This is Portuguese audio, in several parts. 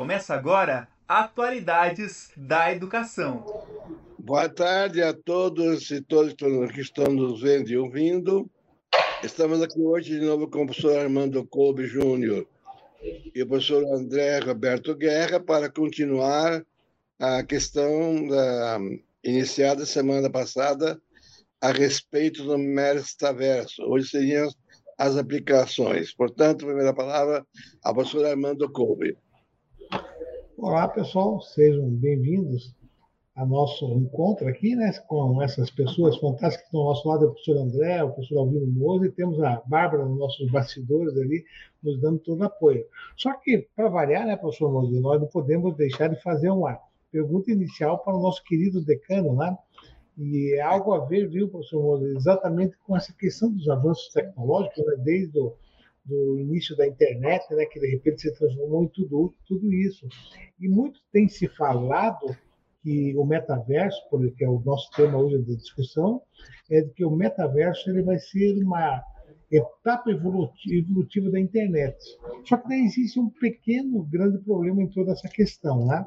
Começa agora Atualidades da Educação. Boa tarde a todos e todas que estão nos vendo e ouvindo. Estamos aqui hoje de novo com o professor Armando Kolbe Júnior e o professor André Roberto Guerra para continuar a questão da, iniciada semana passada a respeito do metaverso. Hoje seriam as aplicações. Portanto, a primeira palavra ao professor Armando Kolbe. Olá, pessoal, sejam bem-vindos ao nosso encontro aqui, né, com essas pessoas fantásticas que estão ao nosso lado, o professor André, o professor Alvino Moza, e temos a Bárbara nos nossos bastidores ali, nos dando todo apoio. Só que, para variar, né, professor Moza, nós não podemos deixar de fazer uma pergunta inicial para o nosso querido decano, né? E é algo a ver, viu, professor Moza, exatamente com essa questão dos avanços tecnológicos, né, desde o do início da internet, né, que de repente se transformou em tudo, tudo isso. E muito tem se falado que o metaverso, que é o nosso tema hoje da discussão, é de que o metaverso ele vai ser uma etapa evolutiva da internet. Só que daí existe um pequeno, grande problema em toda essa questão. Né?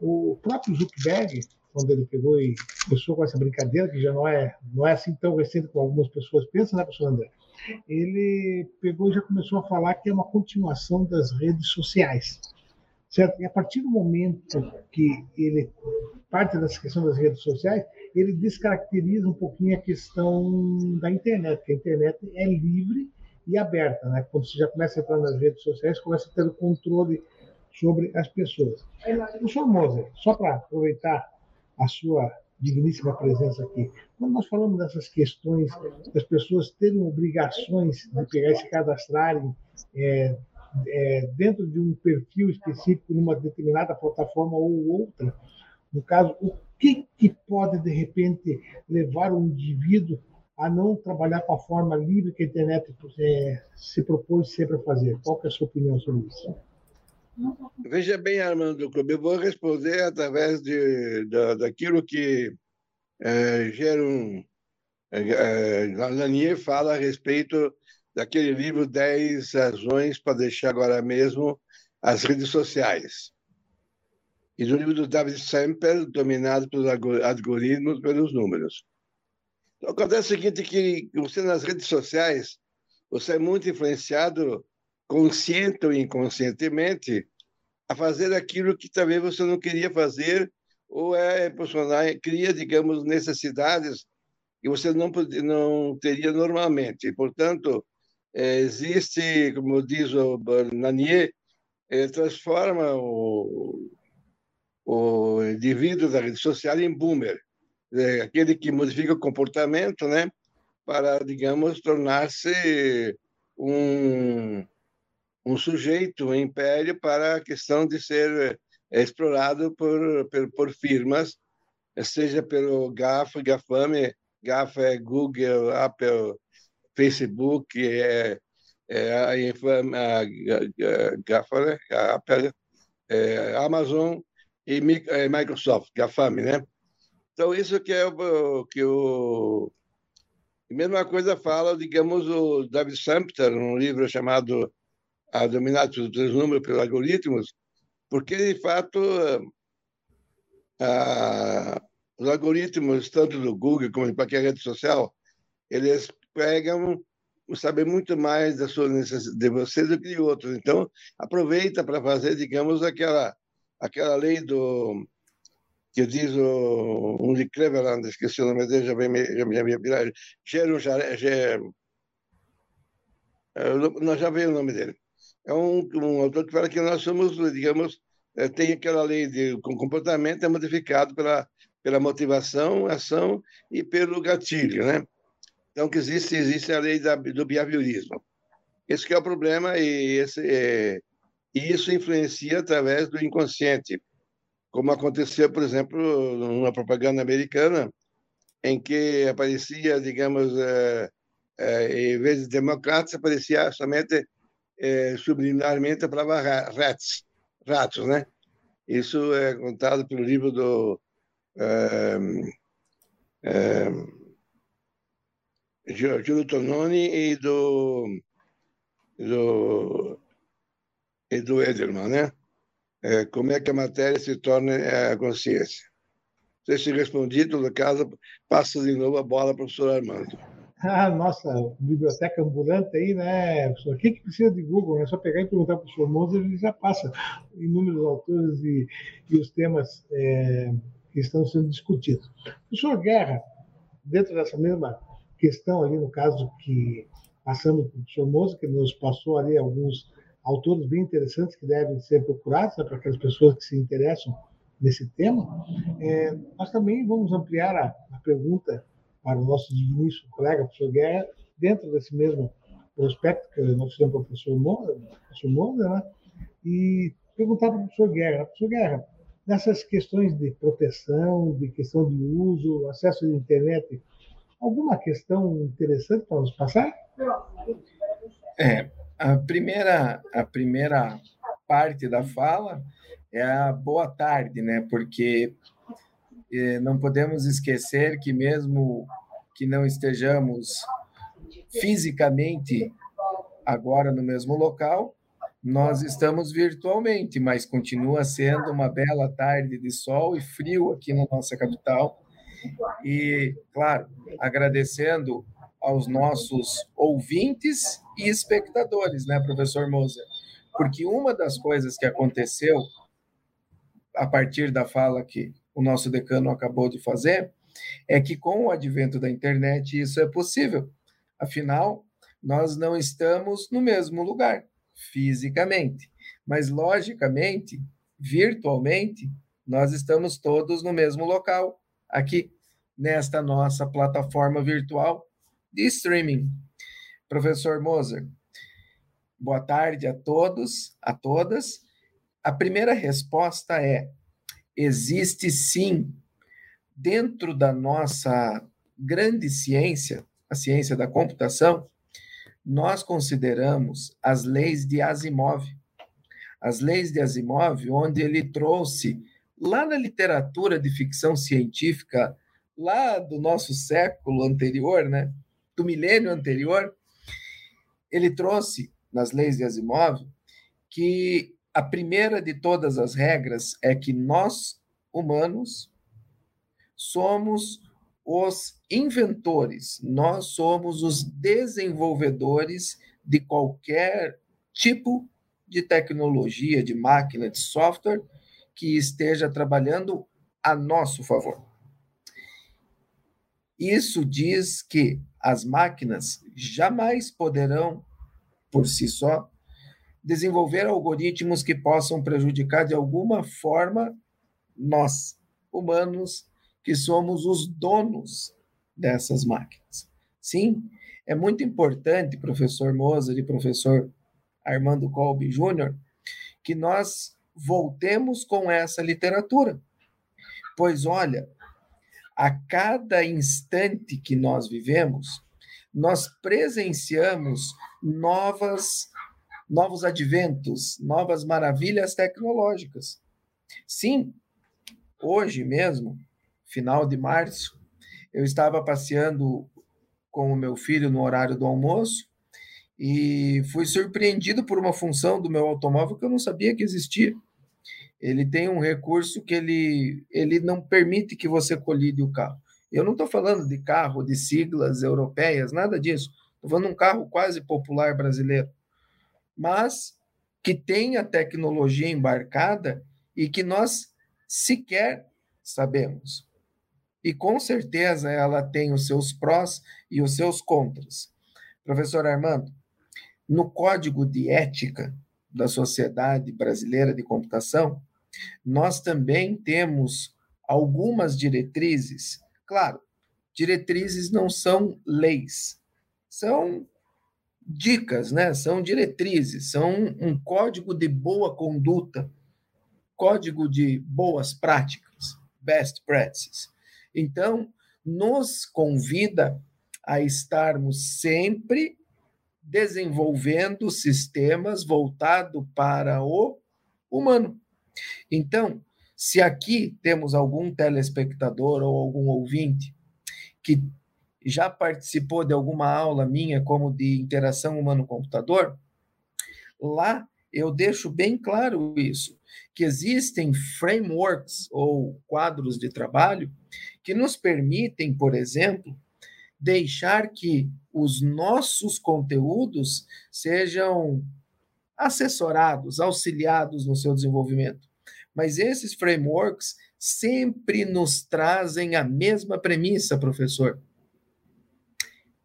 O próprio Zuckerberg, quando ele pegou e começou com essa brincadeira, que já não é, não é assim tão recente como algumas pessoas pensam, né, professor André? Ele pegou e já começou a falar que é uma continuação das redes sociais. Certo? E a partir do momento que ele parte dessa questão das redes sociais, ele descaracteriza um pouquinho a questão da internet, que a internet é livre e aberta, né? Quando você já começa a entrar nas redes sociais, começa a ter o controle sobre as pessoas. Professor Moser, só para aproveitar a sua digníssima presença aqui. Quando nós falamos dessas questões das pessoas terem obrigações de pegar e se cadastrarem é, é, dentro de um perfil específico numa determinada plataforma ou outra, no caso, o que, que pode, de repente, levar um indivíduo a não trabalhar com a forma livre que a internet é, se propôs sempre a fazer? Qual é a sua opinião sobre isso? Veja bem, Armando Clube, eu vou responder através de, da, daquilo que é, é, é, Lanier fala a respeito daquele livro 10 razões para deixar agora mesmo as redes sociais. E do livro do David Semper, dominado pelos algoritmos, pelos números. Então, acontece o seguinte, que você nas redes sociais, você é muito influenciado consciente ou inconscientemente, a fazer aquilo que talvez você não queria fazer ou é proporcionar, cria, digamos, necessidades que você não, não teria normalmente. E, portanto, é, existe, como diz o Bernanier, é, transforma o, o indivíduo da rede social em boomer, é, aquele que modifica o comportamento, né, para, digamos, tornar-se um um sujeito, um império para a questão de ser é, explorado por, por, por firmas, seja pelo GAFA, GAFAME, GAFA é Google, Apple, Facebook, é, é a, a, né? a Apple, é, Amazon e é, Microsoft, GAFAME, né? Então, isso que é o que o... Mesma coisa fala, digamos, o David Sumpter, num livro chamado a dominar pelos números, pelos algoritmos, porque, de fato, a, os algoritmos, tanto do Google como de qualquer rede social, eles pegam, sabem muito mais da sua de você do que de outros. Então, aproveita para fazer, digamos, aquela, aquela lei do que diz o, um de Cleveland, esqueci o nome dele, já vem, já, já, já, já, já, já, nós já veio o nome dele é um, um autor que fala que nós somos, digamos, é, tem aquela lei de com comportamento é modificado pela, pela motivação, ação e pelo gatilho, né? Então, que existe, existe a lei da, do behaviorismo. Esse é o problema e, esse, é, isso influencia através do inconsciente, como aconteceu, por exemplo, numa propaganda americana, em que aparecia, digamos, é, é, em vez de democratas, aparecia somente é, subliminarmente a palavra rats, ratos, né? Isso é contado pelo livro do é, Giulio Tononi e do, do, e do Edelman, né? é, como é que a matéria se torna é, a consciência. Não sei se respondi, em todo caso, passo de novo a bola para o professor Armando. Ah, nossa biblioteca ambulante aí, né, professor? O que, precisa de Google? É só pegar e perguntar para o professor Moser, ele já passa inúmeros autores e, e os temas é, que estão sendo discutidos. Professor Guerra, dentro dessa mesma questão ali, no caso que passamos para o professor Moser, que nos passou ali alguns autores bem interessantes que devem ser procurados né, para aquelas pessoas que se interessam nesse tema, é, nós também vamos ampliar a, a, pergunta para o nosso digníssimo colega, professor Guerra, dentro desse mesmo prospecto que nós fizemos para o professor Moura, professor Moura né, e perguntar para o professor Guerra, professor Guerra, nessas questões de proteção, de questão de uso, acesso à internet, alguma questão interessante para nos passar? É, a primeira, a primeira parte da fala é a boa tarde, né? Porque não podemos esquecer que mesmo que não estejamos fisicamente agora no mesmo local, nós estamos virtualmente, mas continua sendo uma bela tarde de sol e frio aqui na nossa capital. E, claro, agradecendo aos nossos ouvintes e espectadores, né, professor Moser? Porque uma das coisas que aconteceu a partir da fala que o nosso decano acabou de fazer é que com o advento da internet isso é possível. Afinal, nós não estamos no mesmo lugar fisicamente, mas logicamente, virtualmente, nós estamos todos no mesmo local, aqui nesta nossa plataforma virtual de streaming. Professor Moser, boa tarde a todos, a todas. A primeira resposta é: existe sim, dentro da nossa grande ciência, a ciência da computação, nós consideramos as leis de Asimov. As leis de Asimov, onde ele trouxe, lá na literatura de ficção científica, lá do nosso século anterior, né? do milênio anterior, ele trouxe nas leis de Asimov que a primeira de todas as regras é que nós, humanos, somos os inventores, nós somos os desenvolvedores de qualquer tipo de tecnologia, de máquina, de software que esteja trabalhando a nosso favor. Isso diz que as máquinas jamais poderão, por si só, desenvolver algoritmos que possam prejudicar de alguma forma nós, humanos, que somos os donos dessas máquinas. Sim, é muito importante, professor Moser e professor Armando Colby Júnior, que nós voltemos com essa literatura. Pois olha, a cada instante que nós vivemos, nós presenciamos novas novos adventos, novas maravilhas tecnológicas. Sim, hoje mesmo, final de março, eu estava passeando com o meu filho no horário do almoço e fui surpreendido por uma função do meu automóvel que eu não sabia que existia ele tem um recurso que ele, ele não permite que você colide o carro. Eu não estou falando de carro de siglas europeias, nada disso. Estou falando de um carro quase popular brasileiro, mas que tem a tecnologia embarcada e que nós sequer sabemos. E com certeza ela tem os seus prós e os seus contras. Professor Armando, no Código de Ética da Sociedade Brasileira de Computação, nós também temos algumas diretrizes. Claro, diretrizes não são leis, são dicas, né? São diretrizes, são um código de boa conduta, código de boas práticas, best practices. Então, nos convida a estarmos sempre desenvolvendo sistemas voltados para o humano. Então, se aqui temos algum telespectador ou algum ouvinte que já participou de alguma aula minha, como de interação humano-computador, lá eu deixo bem claro isso, que existem frameworks ou quadros de trabalho que nos permitem, por exemplo, deixar que os nossos conteúdos sejam assessorados, auxiliados no seu desenvolvimento. Mas esses frameworks sempre nos trazem a mesma premissa, professor.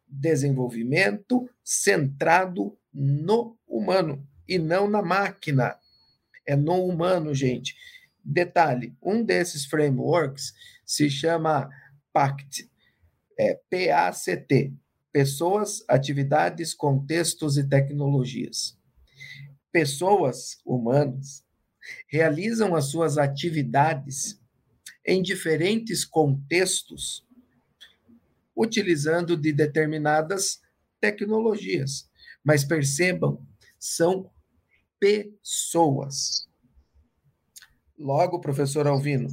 Desenvolvimento centrado no humano e não na máquina. É no humano, gente. Detalhe: um desses frameworks se chama PACT, é P-A-C-T Pessoas, Atividades, Contextos e Tecnologias. Pessoas humanas realizam as suas atividades em diferentes contextos, utilizando de determinadas tecnologias. Mas percebam, são pessoas. Logo, professor Alvino,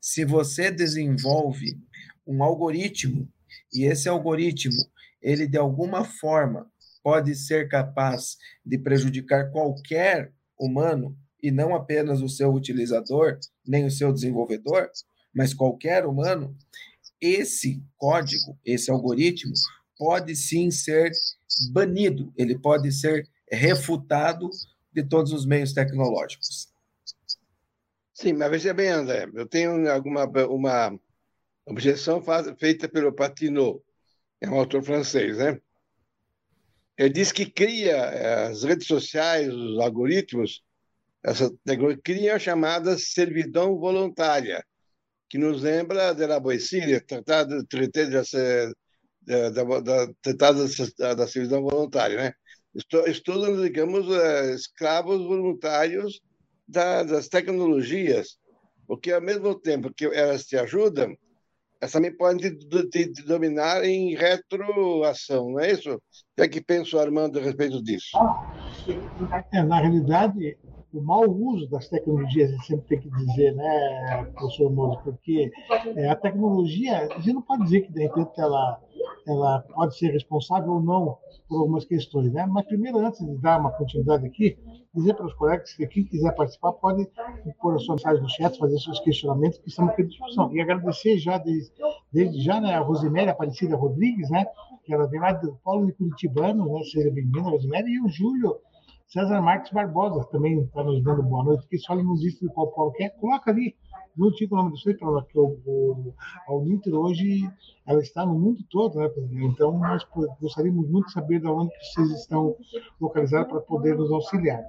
se você desenvolve um algoritmo e esse algoritmo, ele de alguma forma pode ser capaz de prejudicar qualquer humano e não apenas o seu utilizador, nem o seu desenvolvedor, mas qualquer humano, esse código, esse algoritmo pode sim ser banido, ele pode ser refutado de todos os meios tecnológicos. Sim, mas veja bem, André, eu tenho alguma uma objeção feita pelo Patineau, é um autor francês, né? Ele diz que cria eh, as redes sociais, os algoritmos, essa cria a chamada servidão voluntária, que nos lembra de La Boétie, tratado da, da, da, tratado da, da servidão voluntária, né? Estudam, digamos, escravos voluntários das tecnologias, porque ao mesmo tempo que elas te ajudam, elas também podem te, te dominar em retroação, não é isso? O que é que pensa o Armando a respeito disso? É, na realidade, o mau uso das tecnologias, a gente sempre tem que dizer, né, professor Mozo, porque é, a tecnologia, a gente não pode dizer que, de repente, ela, ela pode ser responsável ou não por algumas questões, né? Mas primeiro, antes de dar uma continuidade aqui, dizer para os colegas que quem quiser participar pode pôr a sua mensagem no chat, fazer seus questionamentos, que estamos aqui à discussão. E agradecer já, desde, desde já, né, a Rosiméria Aparecida Rodrigues, né, que ela vem lá do Polo de Curitibano, né, seja bem-vinda, Rosiméria, e o Júlio César Marques Barbosa também está nos dando boa noite, que só ele nos disse qual polo quer. Coloca ali, tinha o nome do seu, que o, o, a Uninter hoje ela está no mundo todo, né, Então, nós gostaríamos muito de saber de onde vocês estão localizados para poder nos auxiliar.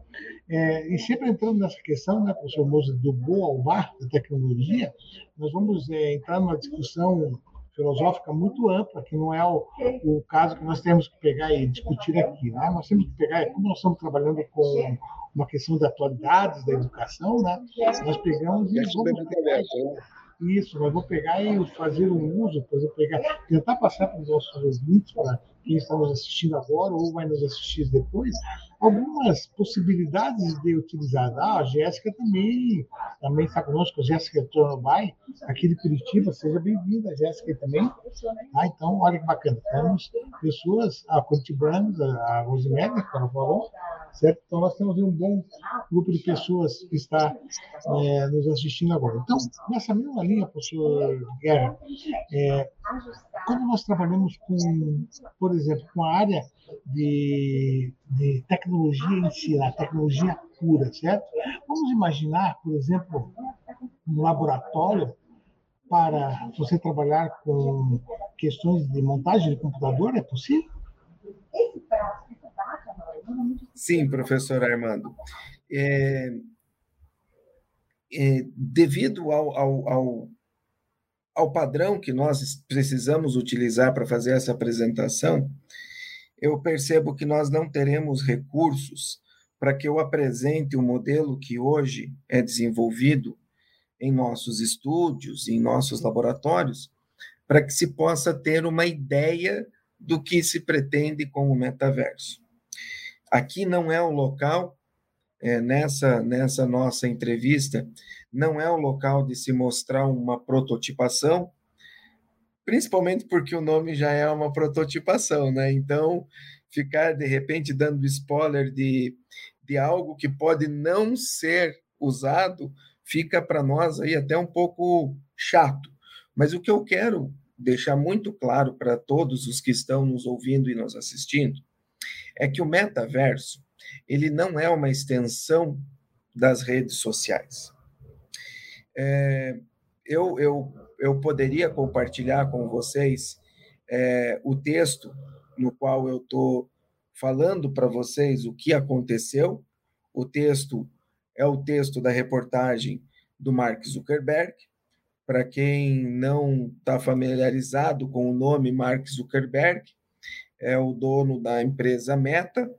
É, e sempre entrando nessa questão, né, professor Moza, do boa ao bar da tecnologia, nós vamos é, entrar numa discussão filosófica muito ampla, que não é o, o caso que nós temos que pegar e discutir aqui. Né? Nós temos que pegar, como nós estamos trabalhando com uma questão de atualidades da educação, né? nós pegamos e vamos isso, mas vou pegar e fazer um uso, por exemplo, pegar, tentar passar para os nossos ouvintes, para quem está nos assistindo agora ou vai nos assistir depois, algumas possibilidades de utilizar. Ah, a Jéssica também, também está conosco, a Jéssica Tornobay, aqui de Curitiba, seja bem-vinda, Jéssica também. Ah, então, olha que bacana, temos pessoas, a Curitibanos, a Rosemary, que ela falou, certo? Então, nós temos um bom grupo de pessoas que está é, nos assistindo agora. Então, nessa mesma linha, professor Guerra, é, quando nós trabalhamos com, por exemplo, com a área de, de tecnologia em si, a tecnologia pura, certo? Vamos imaginar, por exemplo, um laboratório para você trabalhar com questões de montagem de computador, é possível? Sim, professor Armando. É, é, devido ao, ao, ao, ao, padrão que nós precisamos utilizar para fazer essa apresentação, eu percebo que nós não teremos recursos para que eu apresente o modelo que hoje é desenvolvido em nossos estúdios, em nossos laboratórios, para que se possa ter uma ideia do que se pretende com o metaverso. Aqui não é o local, é, nessa, nessa nossa entrevista, não é o local de se mostrar uma prototipação, principalmente porque o nome já é uma prototipação, né? Então, ficar de repente dando spoiler de, de algo que pode não ser usado, fica para nós aí até um pouco chato. Mas o que eu quero deixar muito claro para todos os que estão nos ouvindo e nos assistindo é que o metaverso ele não é uma extensão das redes sociais. É, eu, eu, eu poderia compartilhar com vocês é, o texto no qual eu estou falando para vocês o que aconteceu. O texto é o texto da reportagem do Mark Zuckerberg. Para quem não está familiarizado com o nome Mark Zuckerberg, é o dono da empresa Meta,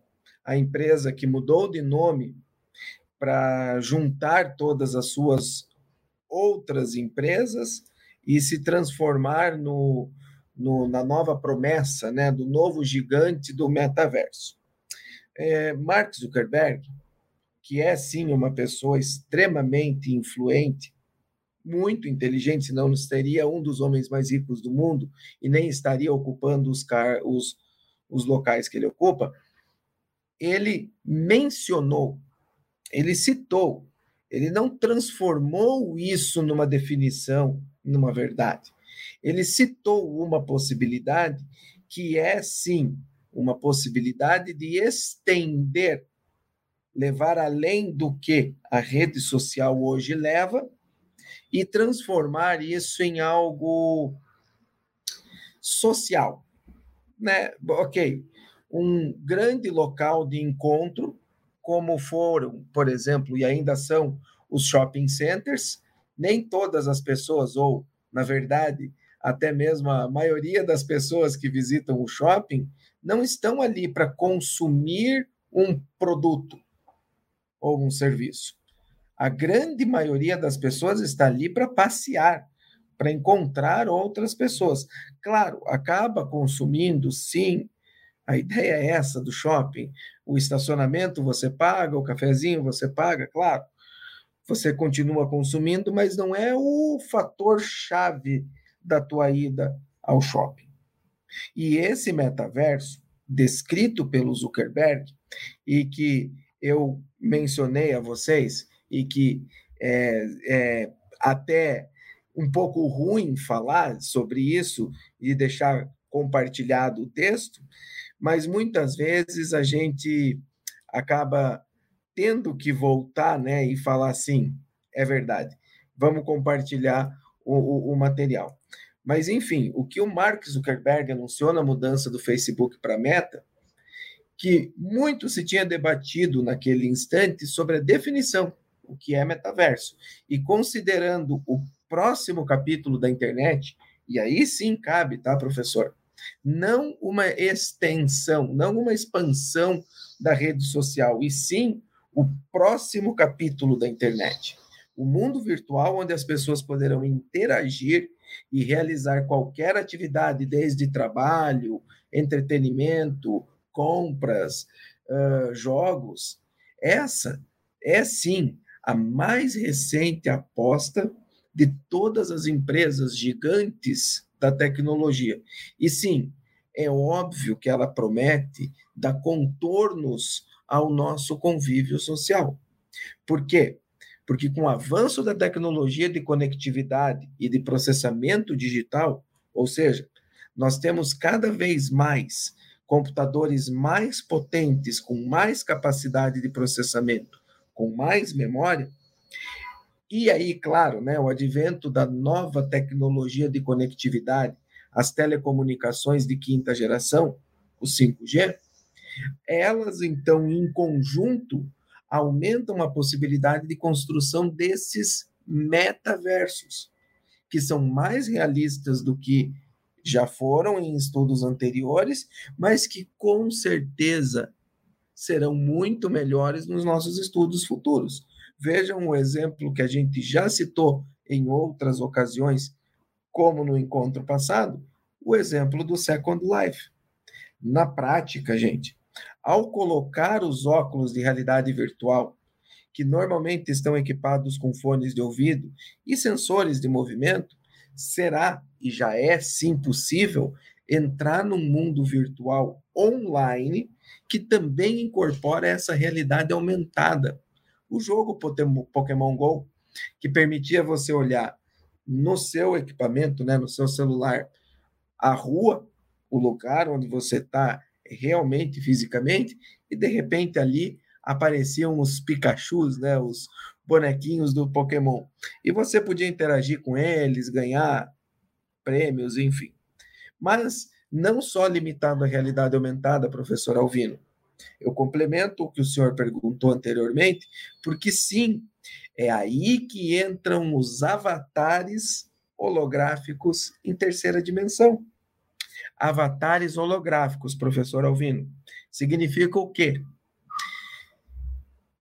a empresa que mudou de nome para juntar todas as suas outras empresas e se transformar no, no, na nova promessa né, do novo gigante do metaverso. É, Mark Zuckerberg, que é sim uma pessoa extremamente influente, muito inteligente, senão não seria um dos homens mais ricos do mundo e nem estaria ocupando os, car os, os locais que ele ocupa, ele mencionou, ele citou, ele não transformou isso numa definição, numa verdade. Ele citou uma possibilidade que é, sim, uma possibilidade de estender, levar além do que a rede social hoje leva e transformar isso em algo social, né? Ok, um grande local de encontro, como foram, por exemplo, e ainda são os shopping centers. Nem todas as pessoas, ou na verdade, até mesmo a maioria das pessoas que visitam o shopping não estão ali para consumir um produto ou um serviço. A grande maioria das pessoas está ali para passear, para encontrar outras pessoas. Claro, acaba consumindo, sim. A ideia é essa do shopping. O estacionamento você paga, o cafezinho você paga, claro. Você continua consumindo, mas não é o fator chave da tua ida ao shopping. E esse metaverso, descrito pelo Zuckerberg, e que eu mencionei a vocês, e que é, é até um pouco ruim falar sobre isso e deixar compartilhado o texto, mas muitas vezes a gente acaba tendo que voltar né, e falar assim: é verdade, vamos compartilhar o, o, o material. Mas, enfim, o que o Mark Zuckerberg anunciou na mudança do Facebook para Meta, que muito se tinha debatido naquele instante sobre a definição, o que é metaverso. E considerando o próximo capítulo da internet, e aí sim cabe, tá, professor? Não uma extensão, não uma expansão da rede social, e sim o próximo capítulo da internet. O mundo virtual onde as pessoas poderão interagir e realizar qualquer atividade, desde trabalho, entretenimento, compras, uh, jogos. Essa é sim a mais recente aposta de todas as empresas gigantes da tecnologia. E sim, é óbvio que ela promete dar contornos ao nosso convívio social. Por quê? Porque com o avanço da tecnologia de conectividade e de processamento digital, ou seja, nós temos cada vez mais computadores mais potentes, com mais capacidade de processamento, com mais memória, e aí, claro, né, o advento da nova tecnologia de conectividade, as telecomunicações de quinta geração, o 5G, elas então em conjunto aumentam a possibilidade de construção desses metaversos, que são mais realistas do que já foram em estudos anteriores, mas que com certeza serão muito melhores nos nossos estudos futuros. Vejam o exemplo que a gente já citou em outras ocasiões, como no encontro passado, o exemplo do Second Life. Na prática, gente, ao colocar os óculos de realidade virtual, que normalmente estão equipados com fones de ouvido e sensores de movimento, será e já é sim possível entrar num mundo virtual online que também incorpora essa realidade aumentada. O jogo Pokémon Go, que permitia você olhar no seu equipamento, né, no seu celular, a rua, o lugar onde você está realmente fisicamente, e de repente ali apareciam os Pikachus, né, os bonequinhos do Pokémon. E você podia interagir com eles, ganhar prêmios, enfim. Mas não só limitado à realidade aumentada, professor Alvino. Eu complemento o que o senhor perguntou anteriormente, porque sim, é aí que entram os avatares holográficos em terceira dimensão. Avatares holográficos, professor Alvino, significa o quê?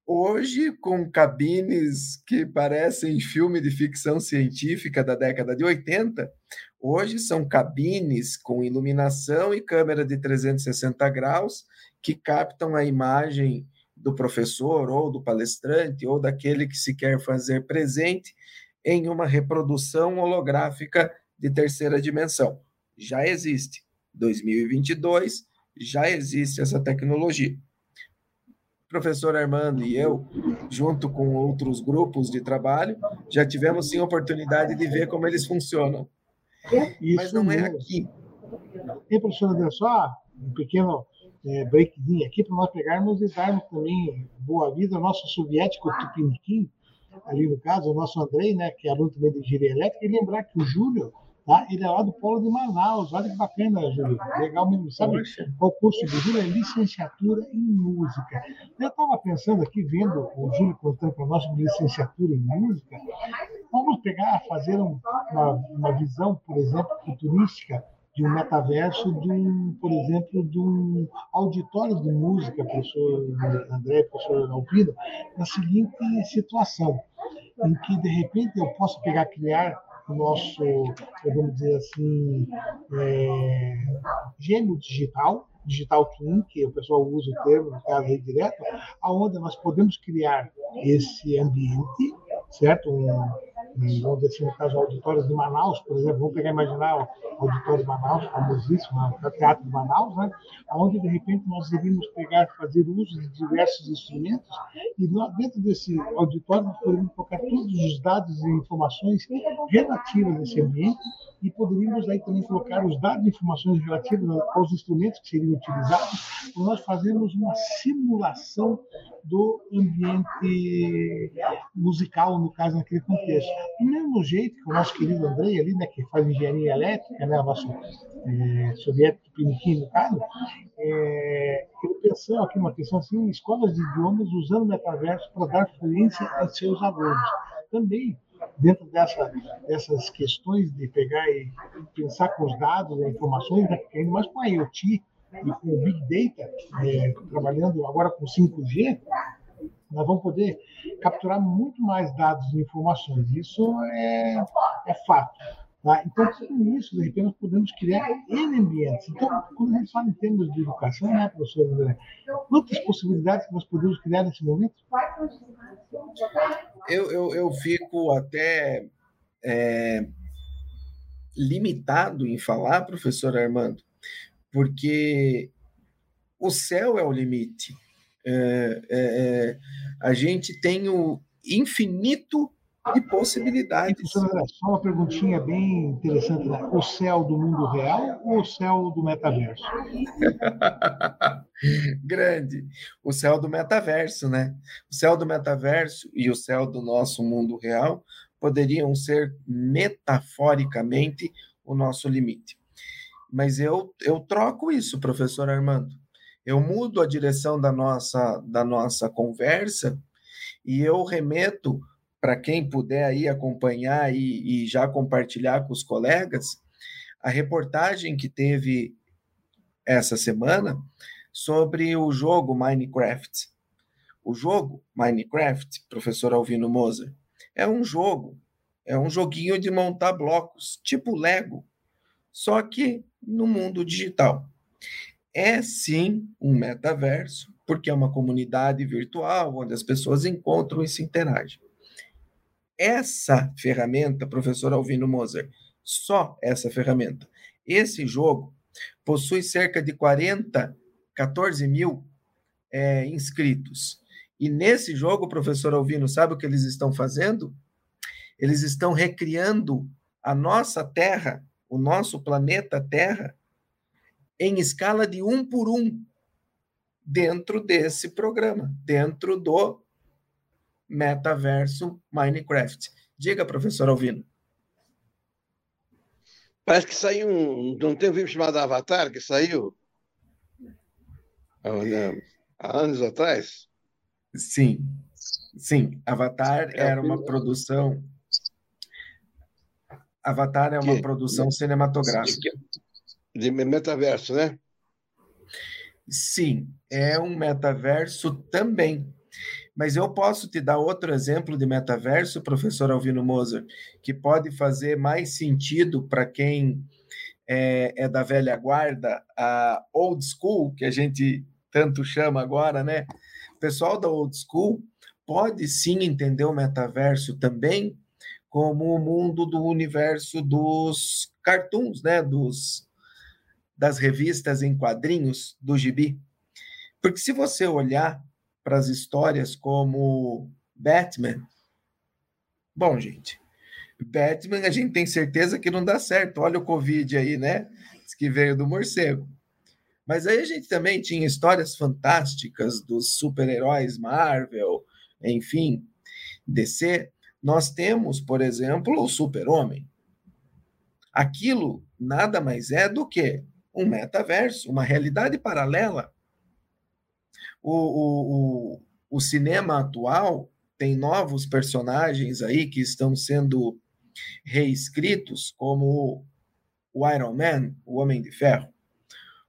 Hoje, com cabines que parecem filme de ficção científica da década de 80, hoje são cabines com iluminação e câmera de 360 graus que captam a imagem do professor ou do palestrante ou daquele que se quer fazer presente em uma reprodução holográfica de terceira dimensão. Já existe. 2022 já existe essa tecnologia. Professor Armando e eu, junto com outros grupos de trabalho, já tivemos sim a oportunidade de ver como eles funcionam. Isso Mas não é aqui. E, professor André, só um pequeno é, breakzinho aqui para nós pegarmos e darmos também boa vida ao nosso soviético Tupiniquim, ali no caso, o nosso Andrei, né, que é aluno também de engenharia elétrica, e lembrar que o Júlio, tá, ele é lá do Polo de Manaus, olha que bacana, Júlio, legal mesmo, sabe qual curso do Júlio? É licenciatura em música. Eu estava pensando aqui, vendo o Júlio contando para nós sobre licenciatura em música, vamos pegar, fazer um, uma, uma visão, por exemplo, futurística de um metaverso, de um, por exemplo, de um auditório de música, professor André, professor Alpino, na seguinte situação, em que de repente eu posso pegar, criar o nosso, vamos dizer assim, é, gêmeo digital, digital twin, que o pessoal usa o termo, no caso aí direto, aonde nós podemos criar esse ambiente, certo? Um, vamos dizer assim, no caso, auditórios de Manaus, por exemplo, vamos pegar imaginar o auditório de Manaus, famosíssimo, né, o Teatro de Manaus, né, onde de repente nós iríamos pegar, fazer uso de diversos instrumentos e dentro desse auditório nós poderíamos colocar todos os dados e informações relativas a esse ambiente e poderíamos aí também colocar os dados e informações relativas aos instrumentos que seriam utilizados. Para nós fazermos uma simulação do ambiente musical, no caso, naquele contexto. Do mesmo jeito que o nosso querido Andrei ali, né, que faz engenharia elétrica, né, nosso é, soviético primitinho, no caso, é, ele pensou aqui uma questão assim, escolas de idiomas usando o metaverso para dar fluência aos seus alunos. Também dentro dessa, dessas questões de pegar e pensar com os dados e informações, né, ainda mais com a IoT, e com o Big Data, é, trabalhando agora com 5G, nós vamos poder capturar muito mais dados e informações. Isso é, é fato. Tá? Então, tudo isso, de repente, nós podemos criar N ambientes. Então, quando a gente fala em termos de educação, né, professor André, quantas possibilidades que nós podemos criar nesse momento? Eu, eu, eu fico até é, limitado em falar, professor Armando, porque o céu é o limite. É, é, é, a gente tem o infinito de possibilidades. Só uma perguntinha bem interessante. Né? O céu do mundo real ou o céu do metaverso? Grande. O céu do metaverso, né? O céu do metaverso e o céu do nosso mundo real poderiam ser metaforicamente o nosso limite. Mas eu, eu troco isso, professor Armando. Eu mudo a direção da nossa, da nossa conversa e eu remeto para quem puder aí acompanhar e, e já compartilhar com os colegas a reportagem que teve essa semana sobre o jogo Minecraft. O jogo Minecraft, professor Alvino Moser, é um jogo, é um joguinho de montar blocos, tipo Lego, só que no mundo digital. É sim um metaverso, porque é uma comunidade virtual onde as pessoas encontram e se interagem. Essa ferramenta, professor Alvino Moser, só essa ferramenta, esse jogo possui cerca de 40 14 mil é, inscritos. E nesse jogo, professor Alvino, sabe o que eles estão fazendo? Eles estão recriando a nossa Terra, o nosso planeta Terra, em escala de um por um, dentro desse programa, dentro do metaverso Minecraft. Diga, professor Alvino. Parece que saiu um. Não tem um filme chamado Avatar que saiu? Há anos atrás? Sim, sim. Avatar é era uma produção. Avatar é uma que... produção cinematográfica. De metaverso, né? Sim, é um metaverso também. Mas eu posso te dar outro exemplo de metaverso, professor Alvino Moser, que pode fazer mais sentido para quem é, é, da velha guarda, a old school, que a gente tanto chama agora, né? O pessoal da old school pode sim entender o metaverso também como o mundo do universo dos cartoons, né? Dos, das revistas em quadrinhos do gibi. Porque se você olhar para as histórias como Batman. Bom, gente, Batman a gente tem certeza que não dá certo. Olha o Covid aí, né? Diz que veio do morcego. Mas aí a gente também tinha histórias fantásticas dos super-heróis Marvel, enfim, DC. Nós temos, por exemplo, o Super-Homem. Aquilo nada mais é do que um metaverso, uma realidade paralela o, o, o, cinema atual tem novos personagens aí que estão sendo reescritos, como o Iron Man, o Homem de Ferro.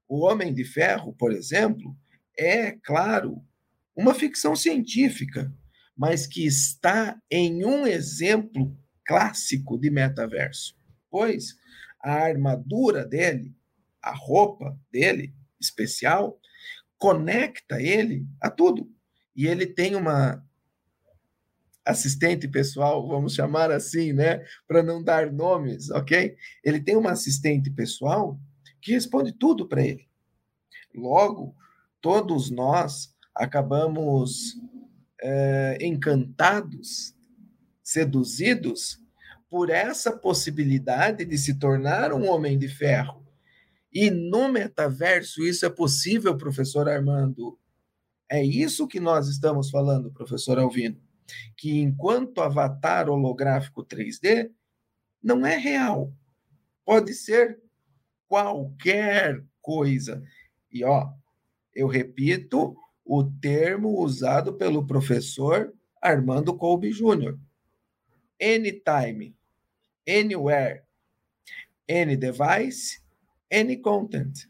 O Homem de Ferro, por exemplo, é, claro, uma ficção científica, mas que está em um exemplo clássico de metaverso, pois a armadura dele, a roupa dele especial, conecta ele a tudo. E ele tem uma assistente pessoal, vamos chamar assim, né, para não dar nomes, ok? Ele tem uma assistente pessoal que responde tudo para ele. Logo, todos nós acabamos é, encantados, seduzidos por essa possibilidade de se tornar um homem de ferro e no metaverso isso é possível, professor Armando? É isso que nós estamos falando, professor Alvino. Que enquanto avatar holográfico 3D não é real. Pode ser qualquer coisa. E ó, eu repito o termo usado pelo professor Armando Colby Jr. Anytime, anywhere, any device, any content.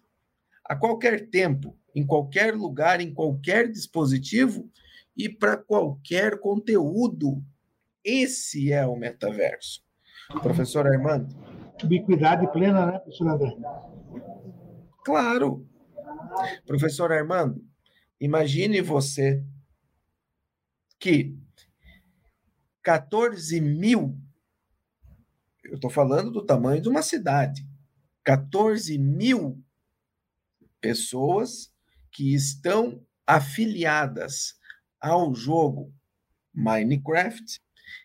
A qualquer tempo, em qualquer lugar, em qualquer dispositivo e para qualquer conteúdo. Esse é o metaverso. Professor Armando. Ubiquidade plena, né, professor André? Claro. Professor Armando, imagine você que 14 mil, eu estou falando do tamanho de uma cidade, 14 mil pessoas que estão afiliadas ao jogo Minecraft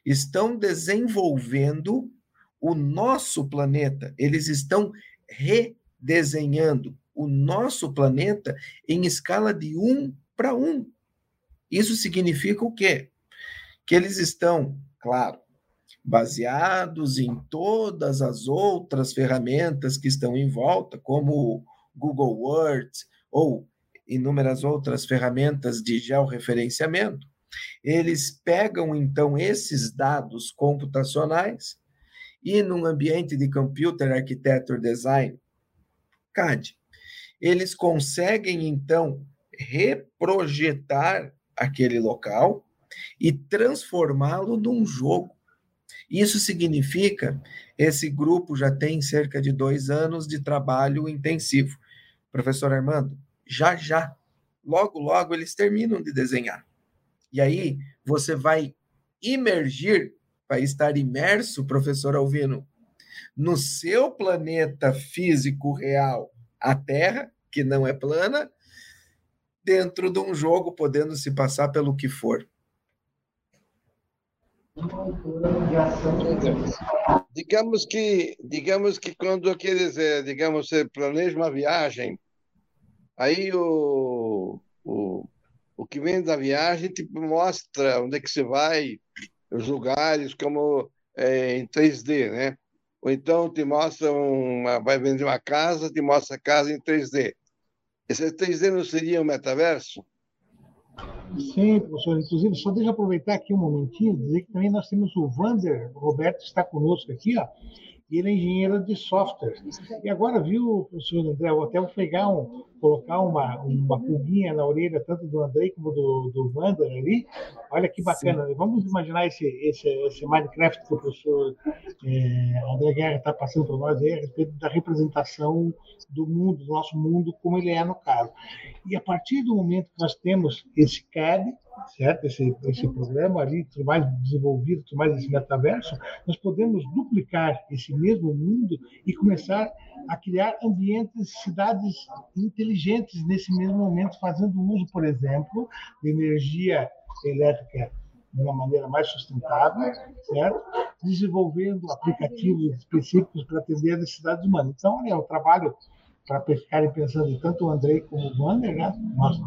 estão desenvolvendo o nosso planeta. Eles estão redesenhando o nosso planeta em escala de um para um. Isso significa o quê? Que eles estão, claro, baseados em todas as outras ferramentas que estão em volta, como Google Word ou inúmeras outras ferramentas de georreferenciamento. Eles pegam então esses dados computacionais e num ambiente de Computer Architecture Design, CAD, eles conseguem então reprojetar aquele local e transformá-lo num jogo isso significa, esse grupo já tem cerca de dois anos de trabalho intensivo. Professor Armando, já já, logo, logo eles terminam de desenhar. E aí você vai imergir, vai estar imerso, professor Alvino, no seu planeta físico real, a Terra, que não é plana, dentro de um jogo, podendo se passar pelo que for. Digamos que, digamos que quando quer dizer, digamos, você planeja uma viagem, aí o, o, o que vem da viagem tipo, mostra onde é que você vai, os lugares, como é, em 3D, né? Ou então te mostra uma, vai vender uma casa, te mostra a casa em 3D. Esse 3D não seria um metaverso? Sim, professor. Inclusive, só deixa eu aproveitar aqui um momentinho dizer que também nós temos o Vander, Roberto está conosco aqui, ó, e ele é engenheiro de software. E agora, viu, professor André, eu até vou pegar um, colocar uma, uma pulguinha na orelha, tanto do André como do, do Wander ali. Olha que bacana. Sim. Vamos imaginar esse, esse, esse Minecraft que o professor é, André Guerra está passando para nós aí, a respeito da representação do mundo, do nosso mundo, como ele é no caso. E a partir do momento que nós temos esse CAD, certo? Esse, esse programa ali, tudo mais desenvolvido, tudo mais esse metaverso, nós podemos duplicar esse mesmo mundo e começar a criar ambientes, cidades inteligentes nesse mesmo momento, fazendo uso, por exemplo, de energia elétrica de uma maneira mais sustentável, certo? Desenvolvendo aplicativos específicos para atender as necessidades humanas. Então, é o trabalho para ficarem pensando tanto o Andrei como o Wander, né? Nosso,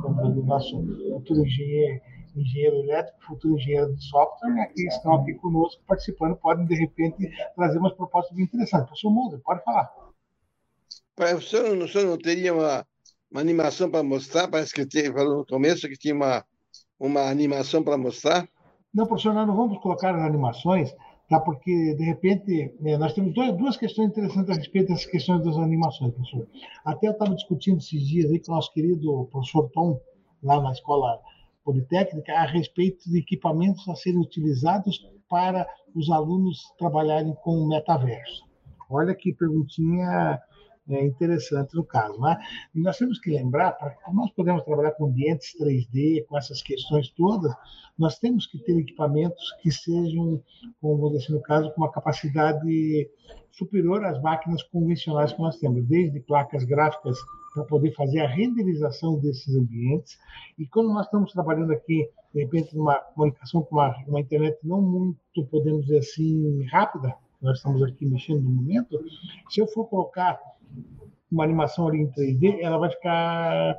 nosso futuro engenheiro, engenheiro elétrico, futuro engenheiro de software, né, que estão aqui conosco participando, podem, de repente, trazer umas propostas bem interessantes. Professor Mulder, pode falar. Senhor, o senhor não teria uma, uma animação para mostrar? Parece que teve, falou no começo que tinha uma, uma animação para mostrar. Não, professor, nós não vamos colocar as animações, tá? porque, de repente, né, nós temos dois, duas questões interessantes a respeito dessas questões das animações, professor. Até eu estava discutindo esses dias aí com o nosso querido professor Tom, lá na escola Politécnica a respeito de equipamentos a serem utilizados para os alunos trabalharem com o metaverso. Olha que perguntinha é, interessante no caso. Né? E nós temos que lembrar, para nós podemos trabalhar com ambientes 3D, com essas questões todas, nós temos que ter equipamentos que sejam, como dizer assim, no caso, com uma capacidade superior às máquinas convencionais que nós temos, desde placas gráficas para poder fazer a renderização desses ambientes. E quando nós estamos trabalhando aqui, de repente, numa comunicação com uma, uma internet não muito, podemos dizer assim, rápida, nós estamos aqui mexendo no momento, se eu for colocar uma animação ali em 3D, ela vai ficar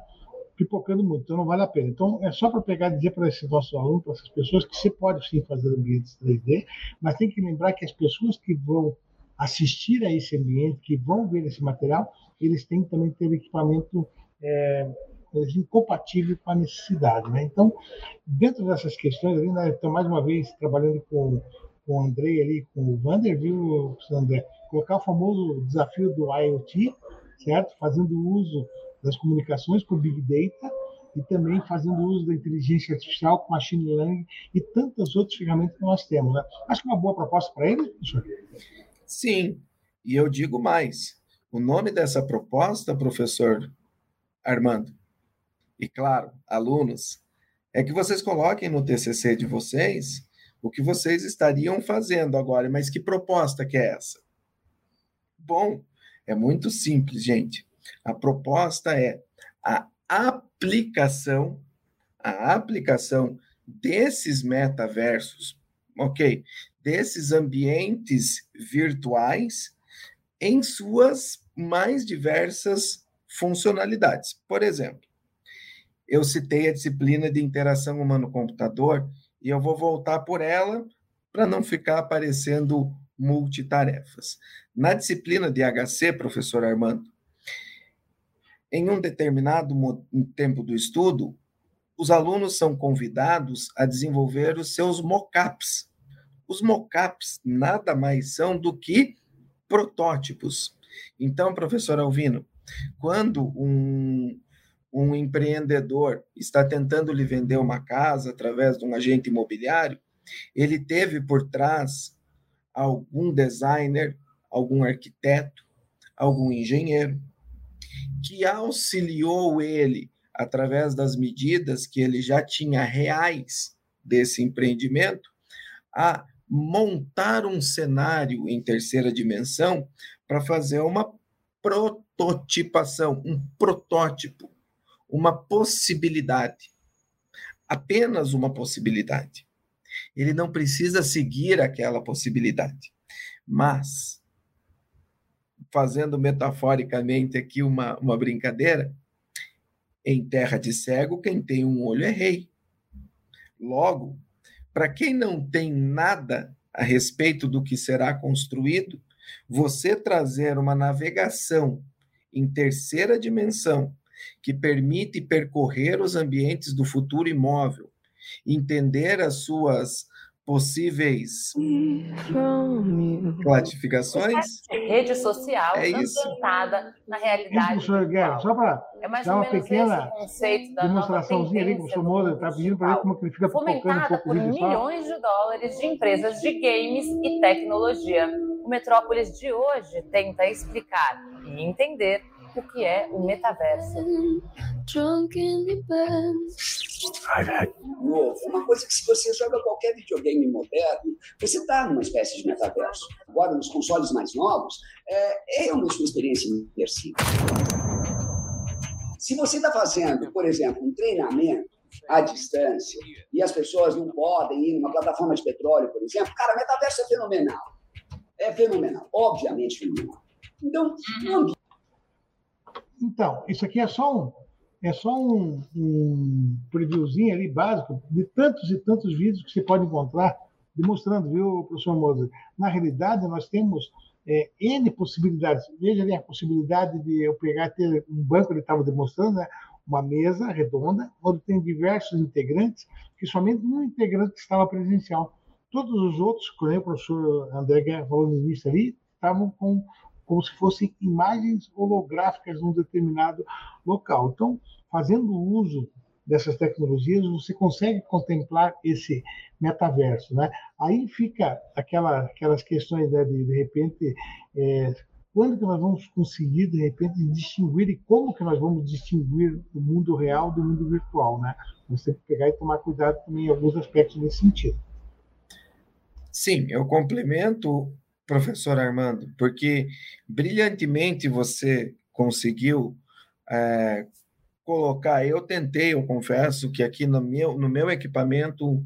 pipocando muito, então não vale a pena. Então, é só para pegar e dizer para esses nossos alunos, para essas pessoas, que você pode sim fazer ambientes 3D, mas tem que lembrar que as pessoas que vão assistir a esse ambiente, que vão ver esse material, eles têm que também ter equipamento é, incompatível com a necessidade. Né? Então, dentro dessas questões, né, então, mais uma vez, trabalhando com, com o Andrei ali, com o Vander, viu, André? Colocar o famoso desafio do IoT, certo? Fazendo uso das comunicações com Big Data e também fazendo uso da inteligência artificial com machine learning e tantas outras ferramentas que nós temos. Né? Acho que é uma boa proposta para ele, professor. Sim, e eu digo mais. O nome dessa proposta, professor Armando, e claro, alunos, é que vocês coloquem no TCC de vocês o que vocês estariam fazendo agora, mas que proposta que é essa? Bom, é muito simples, gente. A proposta é a aplicação, a aplicação desses metaversos, ok? Desses ambientes virtuais em suas mais diversas funcionalidades. Por exemplo, eu citei a disciplina de interação humano-computador e eu vou voltar por ela para não ficar aparecendo multitarefas. Na disciplina de HC, professor Armando, em um determinado tempo do estudo, os alunos são convidados a desenvolver os seus mockups. Os mockups nada mais são do que protótipos. Então, professor Alvino, quando um, um empreendedor está tentando lhe vender uma casa através de um agente imobiliário, ele teve por trás algum designer, algum arquiteto, algum engenheiro, que auxiliou ele através das medidas que ele já tinha reais desse empreendimento a montar um cenário em terceira dimensão para fazer uma prototipação, um protótipo, uma possibilidade, apenas uma possibilidade. Ele não precisa seguir aquela possibilidade, mas, fazendo metaforicamente aqui uma, uma brincadeira, em terra de cego, quem tem um olho é rei. Logo, para quem não tem nada a respeito do que será construído, você trazer uma navegação em terceira dimensão que permite percorrer os ambientes do futuro imóvel, entender as suas possíveis classificações. Rede social é isso. ambientada na realidade. Isso, Guerra, só para é mais dar ou uma menos pequena conceito da demonstraçãozinha ali que o professor Moura está pedindo para ver como que ele fica um fomentada pouco o por milhões de dólares de empresas de games e tecnologia. O Metrópolis de hoje tenta explicar e entender o que é o metaverso. uma coisa que se você joga qualquer videogame moderno, você está numa espécie de metaverso. Agora, nos consoles mais novos, é, é realmente uma experiência imersiva. Se você está fazendo, por exemplo, um treinamento à distância e as pessoas não podem ir numa plataforma de petróleo, por exemplo, cara, metaverso é fenomenal. É fenomenal, obviamente fenomenal. Então, não Então, isso aqui é só um, é só um, um previewzinho ali básico de tantos e tantos vídeos que você pode encontrar demonstrando, viu, professor Moser? Na realidade, nós temos é, N possibilidades. Veja ali a possibilidade de eu pegar ter um banco, ele estava demonstrando, né? uma mesa redonda, onde tem diversos integrantes, que somente um integrante estava presencial. Todos os outros, como o professor André Guerra falou no início ali, estavam com como se fossem imagens holográficas num determinado local. Então, fazendo uso dessas tecnologias, você consegue contemplar esse metaverso, né? Aí fica aquela, aquelas questões né, de, de repente, é, quando que nós vamos conseguir de repente distinguir e como que nós vamos distinguir o mundo real do mundo virtual, né? Você pegar e tomar cuidado também em alguns aspectos nesse sentido. Sim, eu complemento, professor Armando, porque brilhantemente você conseguiu é, colocar. Eu tentei, eu confesso que aqui no meu, no meu equipamento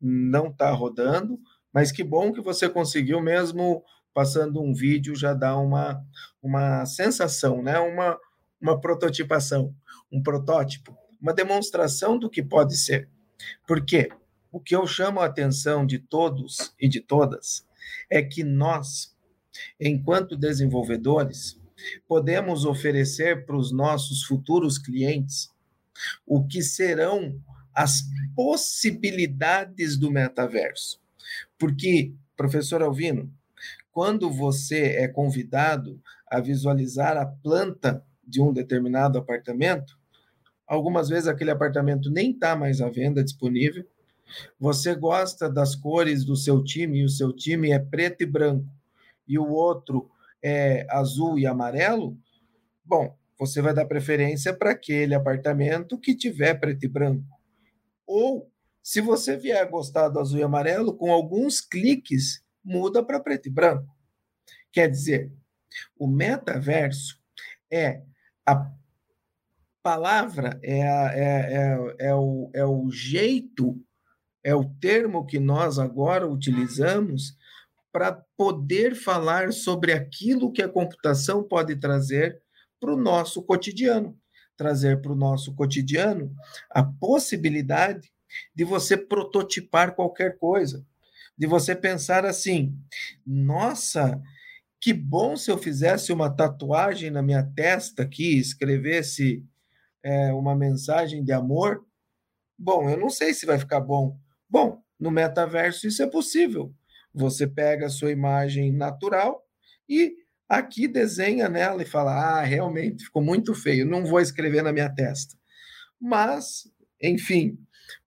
não está rodando, mas que bom que você conseguiu mesmo passando um vídeo já dá uma, uma sensação, né? uma, uma prototipação, um protótipo, uma demonstração do que pode ser. Por quê? O que eu chamo a atenção de todos e de todas é que nós, enquanto desenvolvedores, podemos oferecer para os nossos futuros clientes o que serão as possibilidades do metaverso. Porque, professor Alvino, quando você é convidado a visualizar a planta de um determinado apartamento, algumas vezes aquele apartamento nem está mais à venda disponível. Você gosta das cores do seu time e o seu time é preto e branco, e o outro é azul e amarelo, bom, você vai dar preferência para aquele apartamento que tiver preto e branco. Ou, se você vier gostar do azul e amarelo, com alguns cliques, muda para preto e branco. Quer dizer, o metaverso é a palavra, é, a, é, é, é, o, é o jeito, é o termo que nós agora utilizamos para poder falar sobre aquilo que a computação pode trazer para o nosso cotidiano. Trazer para o nosso cotidiano a possibilidade de você prototipar qualquer coisa, de você pensar assim: nossa, que bom se eu fizesse uma tatuagem na minha testa aqui, escrevesse é, uma mensagem de amor. Bom, eu não sei se vai ficar bom. No metaverso isso é possível. Você pega a sua imagem natural e aqui desenha nela e fala: ah, realmente ficou muito feio, não vou escrever na minha testa. Mas, enfim,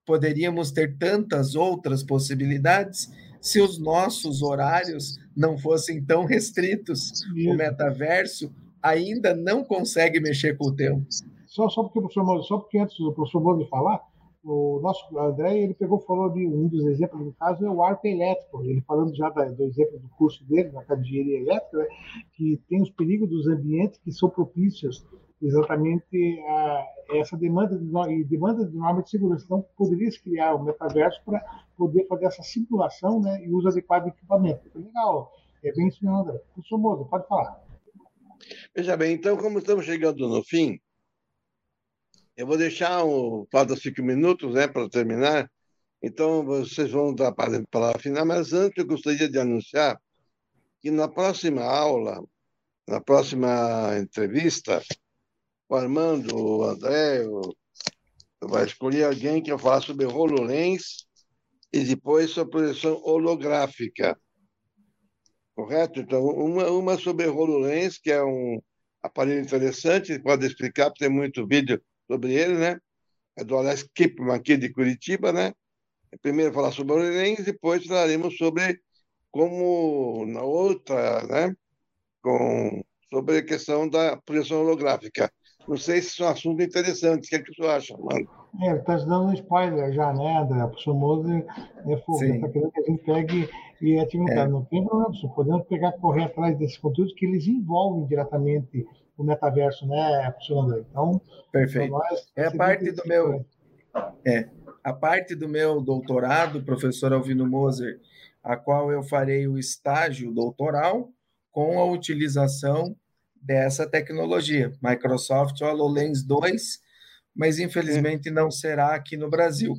poderíamos ter tantas outras possibilidades se os nossos horários não fossem tão restritos. O metaverso ainda não consegue mexer com o tempo. Só, só porque o professor só porque antes do professor Moro falar, o nosso André ele pegou falou de um dos exemplos no caso é o arco elétrico ele falando já da, do exemplo do curso dele na engenharia elétrica né, que tem os perigos dos ambientes que são propícios exatamente a, essa demanda de, demanda de norma de segurança. Então, poderia se criar o metaverso para poder fazer essa simulação né, e uso adequado de equipamento. Legal, é bem isso, André. Professor Moza, pode falar. Veja bem, então, como estamos chegando no fim, eu vou deixar um, falta cinco minutos né, para terminar, então vocês vão dar para a palavra final, mas antes eu gostaria de anunciar que na próxima aula, na próxima entrevista, o Armando, o André, o, vai escolher alguém que eu falar sobre HoloLens e depois sobre projeção holográfica. Correto? Então, uma, uma sobre HoloLens, que é um aparelho interessante, pode explicar, porque tem muito vídeo sobre ele, né? É do Alex Kipman, aqui de Curitiba, né? Primeiro falar sobre HoloLens, depois falaremos sobre como na outra, né? Com, sobre a questão da projeção holográfica. Não sei se é um assunto interessante. O que, é que você acha, mano? É, ele está dando um spoiler já, né, André? O professor é fogo. Ele está querendo que a gente pegue e ative é. Não tem problema, professor. Podemos pegar, correr atrás desses conteúdos que eles envolvem diretamente o metaverso, né, professor André? Então, Perfeito. Nós, é a parte do meu. É, a parte do meu doutorado, professor Alvino Moser, a qual eu farei o estágio doutoral com a utilização dessa tecnologia, Microsoft HoloLens 2, mas infelizmente não será aqui no Brasil.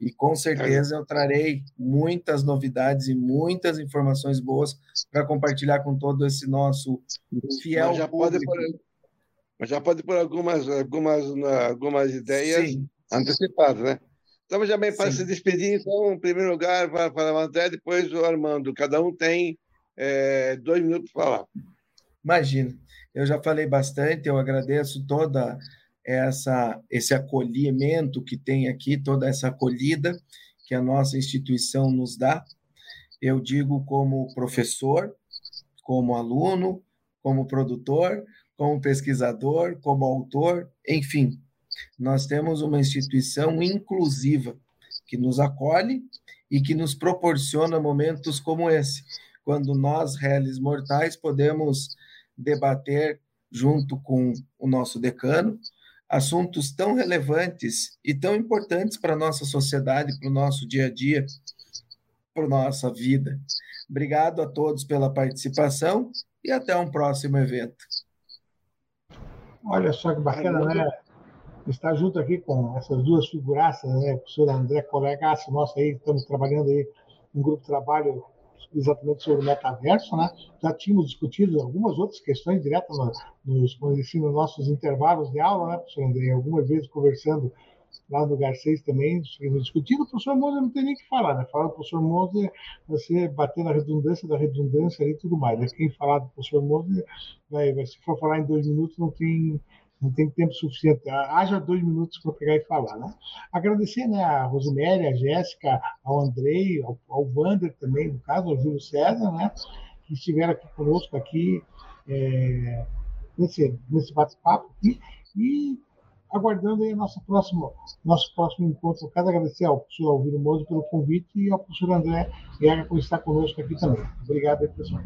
E com certeza eu trarei muitas novidades e muitas informações boas para compartilhar com todo esse nosso fiel mas já público. Pode por, mas já pode pôr algumas, algumas, algumas ideias Sim. antecipadas, né? Então, já bem, para se despedir, então, em primeiro lugar, para, para o André, depois o Armando. Cada um tem é, dois minutos para falar. Imagina. Eu já falei bastante, eu agradeço toda essa esse acolhimento que tem aqui, toda essa acolhida que a nossa instituição nos dá. Eu digo como professor, como aluno, como produtor, como pesquisador, como autor, enfim, nós temos uma instituição inclusiva que nos acolhe e que nos proporciona momentos como esse, quando nós, réis mortais, podemos debater junto com o nosso decano assuntos tão relevantes e tão importantes para a nossa sociedade, para o nosso dia a dia, para a nossa vida. Obrigado a todos pela participação e até um próximo evento. Olha só que bacana, né? Estar junto aqui com essas duas figuraças, né? O professor André, colega nosso aí, estamos trabalhando aí um grupo de trabalho exatamente sobre o metaverso, né? Já tínhamos discutido algumas outras questões diretas nos, nos nossos intervalos de aula, né, professor André? Algumas vezes conversando lá no Garcês também, discutindo. O professor Moser não tem nem o que falar, né? Fala do professor Moser, você bater na redundância da redundância e tudo mais. Né? Quem falar do professor Moser, vai, se for falar em dois minutos, não tem não tem tempo suficiente. Haja dois minutos para pegar e falar. Né? Agradecer né, a Rosiméria, a Jéssica, ao Andrei, ao, ao Wander também, no caso, ao Júlio César, né, que estiveram aqui conosco aqui é, nesse, nesse bate-papo aqui. E aguardando aí nosso próximo, nosso próximo encontro. Quero agradecer ao professor Alvino Mozo pelo convite e ao professor André Guerra por estar conosco aqui também. Obrigado, pessoal.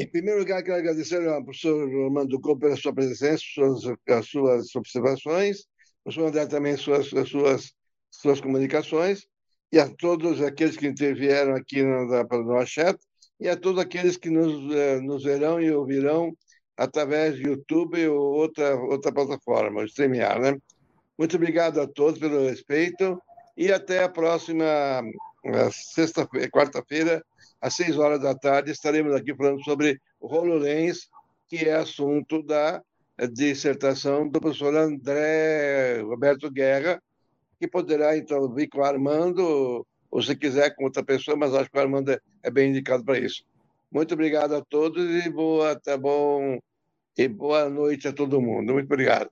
Em primeiro lugar, quero agradecer ao professor Romano Couto pela sua presença, suas, as suas observações, ao professor André também suas, as suas, suas comunicações, e a todos aqueles que intervieram aqui no, no nosso chat, e a todos aqueles que nos, eh, nos verão e ouvirão através do YouTube ou outra, outra plataforma, o StreamYard. Né? Muito obrigado a todos pelo respeito e até a próxima eh, sexta quarta-feira, às seis horas da tarde, estaremos aqui falando sobre HoloLens, que é assunto da dissertação do professor André Roberto Guerra, que poderá, então, vir com o Armando, ou se quiser com outra pessoa, mas acho que o Armando é, é bem indicado para isso. Muito obrigado a todos e boa, tá bom, e boa noite a todo mundo. Muito obrigado.